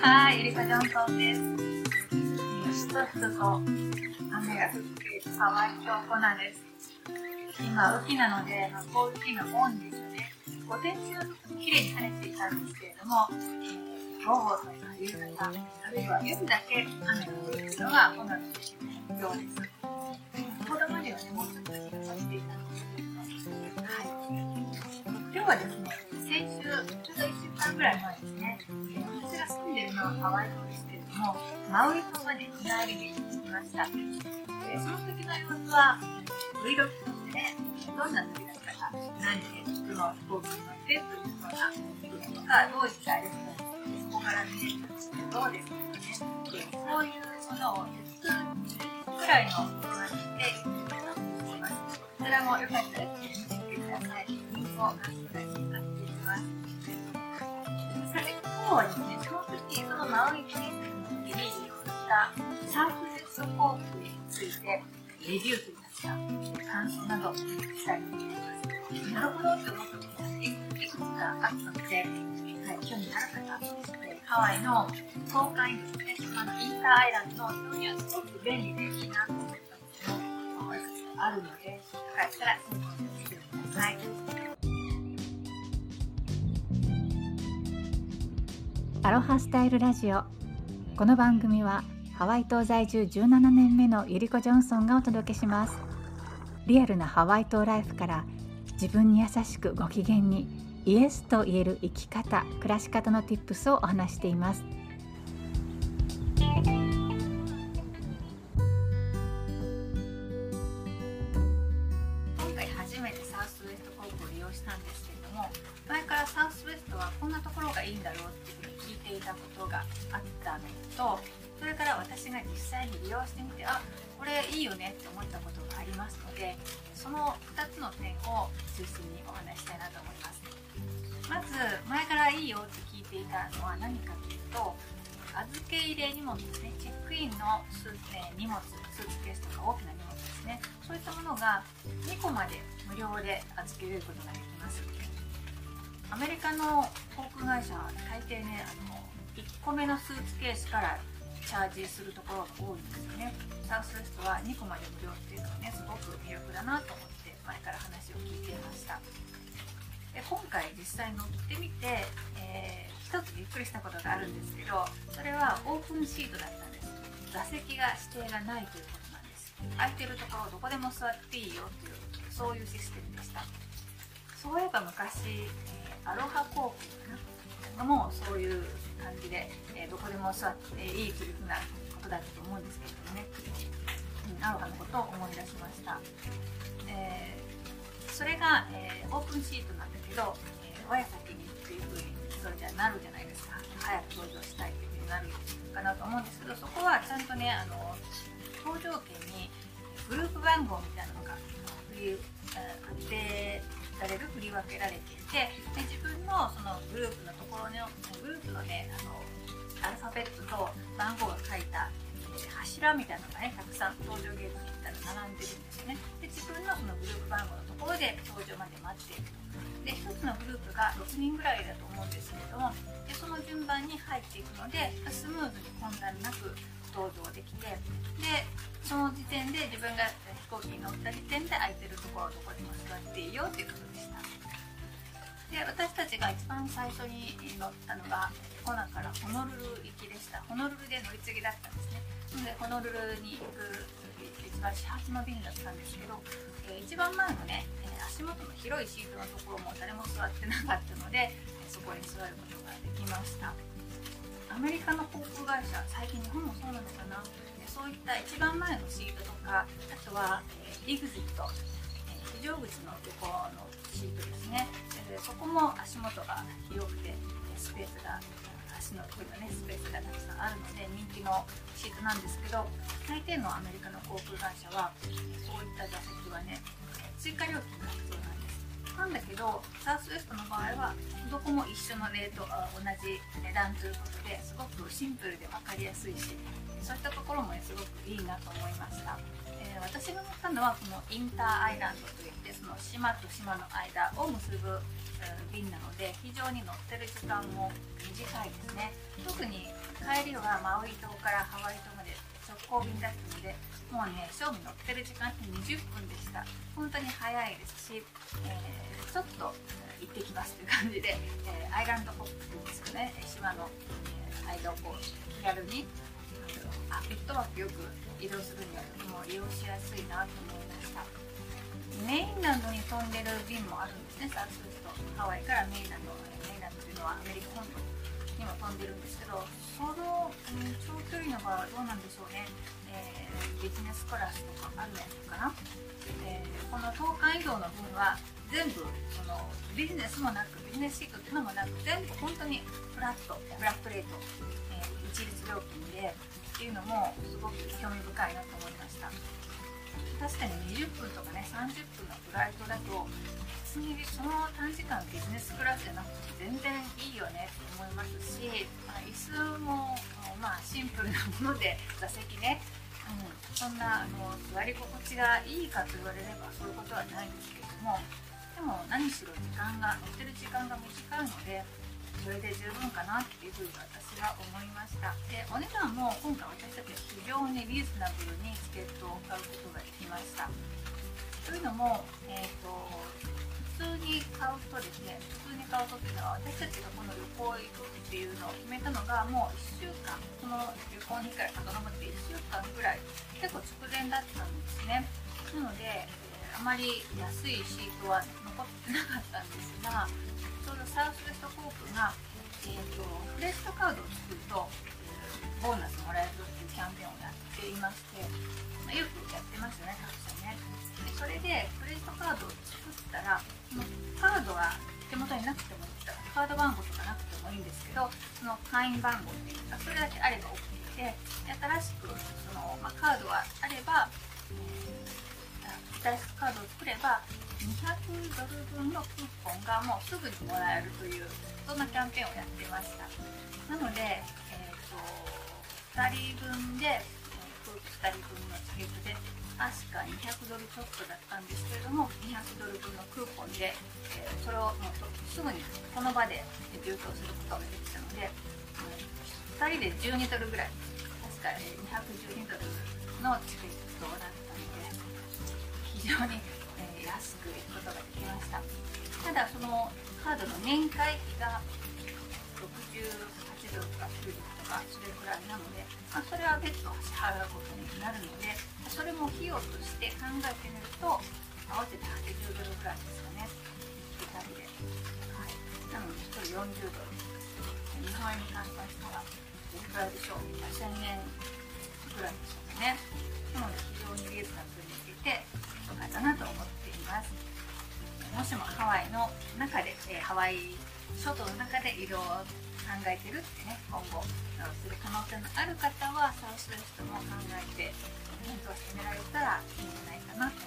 はい、エリカ・ジョンソンです。しとしとと雨が降っているハワイ島コナです。今、雨季なので、まあ、こういう日が多いんですよね。午前中綺麗に晴れていたんですけれども、午後とか夕方、あるいは夜だけ雨が降るのがコナのようです。子供にはね、もうちょっと気がしていたんですけれども、はい。今日はですね、先週、ちょうど1週間ぐらい前ですね、私が住んでいるのはハワイ島ですけれども、マウイ島まで日帰りで行ってきました。でその時の様子は、Vlog としてね、どんな旅だったか、何でその飛行機に乗ってというようなこととか、どういったレッスン、そこから見れたんですけど、どうですかね。そういうものを10分くらいの話で言ってたと思います。こちらもよかったら見てみてください。を概要欄に貼っています。さて、今日はですね、その時、そのマウイ島に行ったサーフレット航空についてレビューという感想などしたいと思います。なるほどって思ったことがいくつかあったので、はい、興味ある方、ハワイの東海ですね、あのインターアイランドの非常にすごく便利でいいなと思ったこともあるので、よかったら参考にしてください。アロハスタイルラジオ。この番組はハワイ島在住17年目のゆりこジョンソンがお届けします。リアルなハワイ島ライフから自分に優しくご機嫌にイエスと言える生き方暮らし方の Tips をお話しています。今回初めてサウスウエスト航空を利用したんですけども前からサウスウエストはこんなところがいいんだろうっていうふうに聞いていたことがあったのとそれから私が実際に利用してみてあこれいいよねって思ったことがありますのでその2つの点を中心にお話したいなと思います。まず前からいいよって聞いていたのは何かというと預け入れ荷物ですね。チェックインのスーツ、荷物スーツケースとか大きな荷物ですね。そういったものが2個まで無料で預け入れることができます。アメリカの航空会社は大抵ねあの1個目のスーツケースからチャージするところが多いんですよね。サウスウエストは2個まで無料っていうのはねすごく魅力だなと思って前から話を聞いていました。で今回実際乗ってみて、えー、一つびっくりしたことがあるんですけどそれはオープンシートだったんです。座席が指定がないということなんです。空いてるところどこでも座っていいよっていうそういうシステムでした。そういえば昔、えー、アロハ航空かなもうそういう感じで、えー、どこでも座っていいというふうなことだったと思うんですけれどもね、うん、アロハのことを思い出しました、えー、それが、えー、オープンシートなんだけど、えー、親先にっていうふうにそれじゃなるじゃないですか。早く登場したいっていうふうになるかなと思うんですけどそこはちゃんとねあの搭乗券にグループ番号みたいなのが振り当てられる振り分けられていてで自分のそのグループのところのグループのねあのアルファベットと番号が書いた、え、柱みたいなのがねたくさん搭乗ゲートに行ったら並んでるんですね。で自分のそのグループ番号のところで搭乗まで待っていると。で1つのグループが6人ぐらいだと思うんですけれどもでその順番に入っていくのでスムーズに混乱なく搭乗できてでその時点で自分が飛行機に乗った時点で空いてるところどこでも座っていいよっていうことでした。で私たちが一番最初に乗ったのがコナからホノルル行きでした。ホノルルで乗り継ぎだったんですね。なのでホノルルに行く一番始発の便だったんですけど、えー、一番前のね足元の広いシートのところも誰も座ってなかったのでそこに座ることができました。アメリカの航空会社最近日本もそうなのかな。そういった一番前のシートとかあとは、えー、エグジット、え、非常口の横のシートですね。でそこも足元が広くてスペースが足のところねスペースがたくさんあるので人気のシートなんですけど大抵のアメリカの航空会社はそういった座席はね追加料金が必要なんです。なんだけどサウスウエストの場合はどこも一緒のレート同じ値段ということですごくシンプルで分かりやすいしそういったところも、すごくいいなと思いました、えー、私が乗ったのはこのインターアイランドといってその島と島の間を結ぶ便なので非常に乗ってる時間も短いですね。特に帰りはマウイ島からハワイ島まで直行便だったのでもうね賞味乗ってる時間って20分でした。本当に早いですし、えー、ちょっと行ってきますという感じで、えー、アイランドホップっていうんですかね島の、えー、間をこう気軽にあフットワークよく移動するにはとても利用しやすいなと思いました。メインランドに飛んでる便もあるんですねサウスウストハワイからメインランドメインランドというのはアメリカ本土にも飛んでるんですけどその、うん、長距離の場合はどうなんでしょうね。えー、ビジネスクラスとかあるのかな、えー、この東海道の分は全部そのビジネスもなくビジネスシートっていうのもなく全部本当にフラットフラットレート、えー、一律料金でっていうのもすごく興味深いなと思いました。確かに20分とかね30分のフライトだと別にその短時間ビジネスクラスじゃなくて全然いいよねって思いますし、まあ、椅子もまあシンプルなもので座席ね。うん、そんなあの座り心地がいいかと言われればそういうことはないんですけれどもでも何しろ時間が乗ってる時間が短いのでそれで十分かなっていうふうに私は思いました。でお値段も今回私たちは非常にリーズナブルにチケットを買うことができました。というのも、えーと普通に買うとですね普通に買うとっていうのは私たちがこの旅行行くっていうのを決めたのがもう1週間。この旅行にから遡って1週間ぐらい。結構直前だったんですね。なので、あまり安いシートは残ってなかったんですがちょうどサウスウェスト航空が、えーと、フレストカードを作ると、え、ボーナスもらえるっていうキャンペーンをやっていまして、まあ、よくやってますよね各社ね。でそれでクレジットカードを作ったらそのカードが手元になくてもいいカード番号とかなくてもいいんですけどその会員番号っていうかそれだけあれば OK で新しくその、まあ、カードがあれば、えー、新しくカードを作れば200ドル分のクーポンがもうすぐにもらえるというそんなキャンペーンをやってました。なので、えーと、と2人分で、え、2人分のチケットで確か200ドルちょっとだったんですけれども200ドル分のクーポンで、えー、それをもうすぐにこの場で流通することができたので、2人で12ドルぐらい確か212ドルのチケットだったので非常に、え安く行くことができました。ただそのカードの年会費が68ドルとか90ドルとかそれくらいなので、まあ、それは別途支払うことになるのでそれも費用として考えてみると合わせて80ドルぐらいですかね。2人で、はい、なので1人40ドル。日本円に換算したらどれくらいでしょう。1000円ぐらいでしょうかね。なので非常にリーズナブルにいて私もハワイの中で、えー、ハワイ諸島の中で移動を考えてるってね今後する可能性のある方はそうする人も考えて検討してみられたらいいんじゃないかなと。